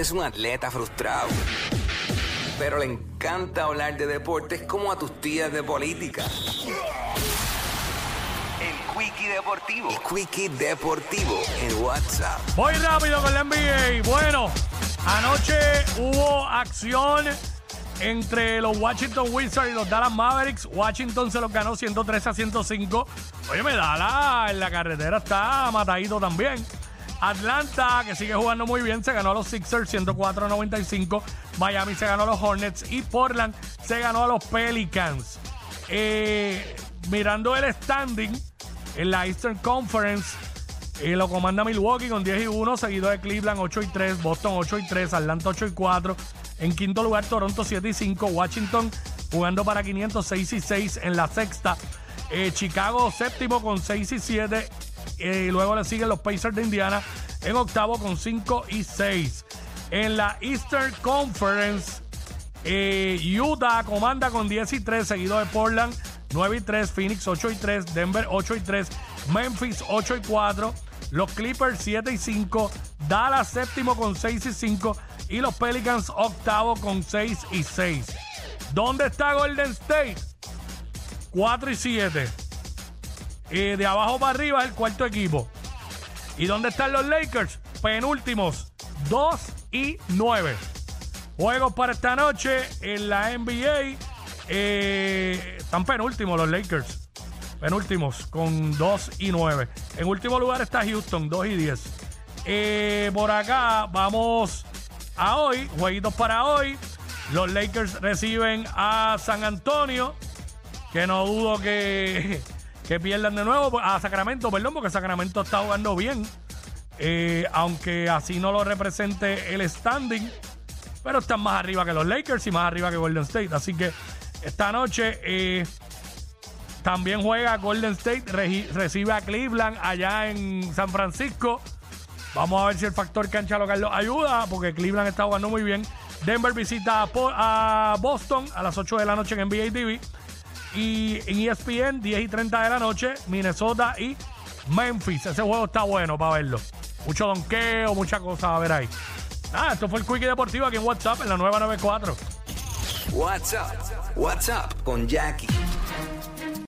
Es un atleta frustrado, pero le encanta hablar de deportes como a tus tías de política. El Quickie Deportivo. El Quickie Deportivo en WhatsApp. Voy rápido con la NBA. Bueno, anoche hubo acción entre los Washington Wizards y los Dallas Mavericks. Washington se los ganó 103 a 105. Oye, me Dallas en la carretera está matadito también. Atlanta, que sigue jugando muy bien, se ganó a los Sixers 104 a 95. Miami se ganó a los Hornets y Portland se ganó a los Pelicans. Eh, mirando el standing en la Eastern Conference, eh, lo comanda Milwaukee con 10 y 1, seguido de Cleveland 8 y 3, Boston 8 y 3, Atlanta 8 y 4. En quinto lugar, Toronto 7 y 5, Washington jugando para 506 y 6 en la sexta. Eh, Chicago séptimo con 6 y 7. Eh, y luego le siguen los Pacers de Indiana en octavo con 5 y 6. En la Eastern Conference, eh, Utah comanda con 10 y 3, seguido de Portland 9 y 3, Phoenix 8 y 3, Denver 8 y 3, Memphis 8 y 4, los Clippers 7 y 5, Dallas séptimo con 6 y 5 y los Pelicans octavo con 6 y 6. ¿Dónde está Golden State? 4 y 7. De abajo para arriba el cuarto equipo. ¿Y dónde están los Lakers? Penúltimos, 2 y 9. Juegos para esta noche en la NBA. Eh, están penúltimos los Lakers. Penúltimos con 2 y 9. En último lugar está Houston, 2 y 10. Eh, por acá vamos a hoy. Jueguitos para hoy. Los Lakers reciben a San Antonio. Que no dudo que, que pierdan de nuevo. A Sacramento, perdón, porque Sacramento está jugando bien. Eh, aunque así no lo represente el standing. Pero están más arriba que los Lakers y más arriba que Golden State. Así que esta noche eh, también juega Golden State, recibe a Cleveland allá en San Francisco. Vamos a ver si el factor cancha local lo ayuda, porque Cleveland está jugando muy bien. Denver visita a Boston a las 8 de la noche en NBA TV. Y en ESPN, 10 y 30 de la noche, Minnesota y Memphis. Ese juego está bueno para verlo. Mucho donqueo, mucha cosa a ver ahí. Ah, esto fue el Quickie Deportivo aquí en WhatsApp en la nueva 94. WhatsApp. WhatsApp con Jackie.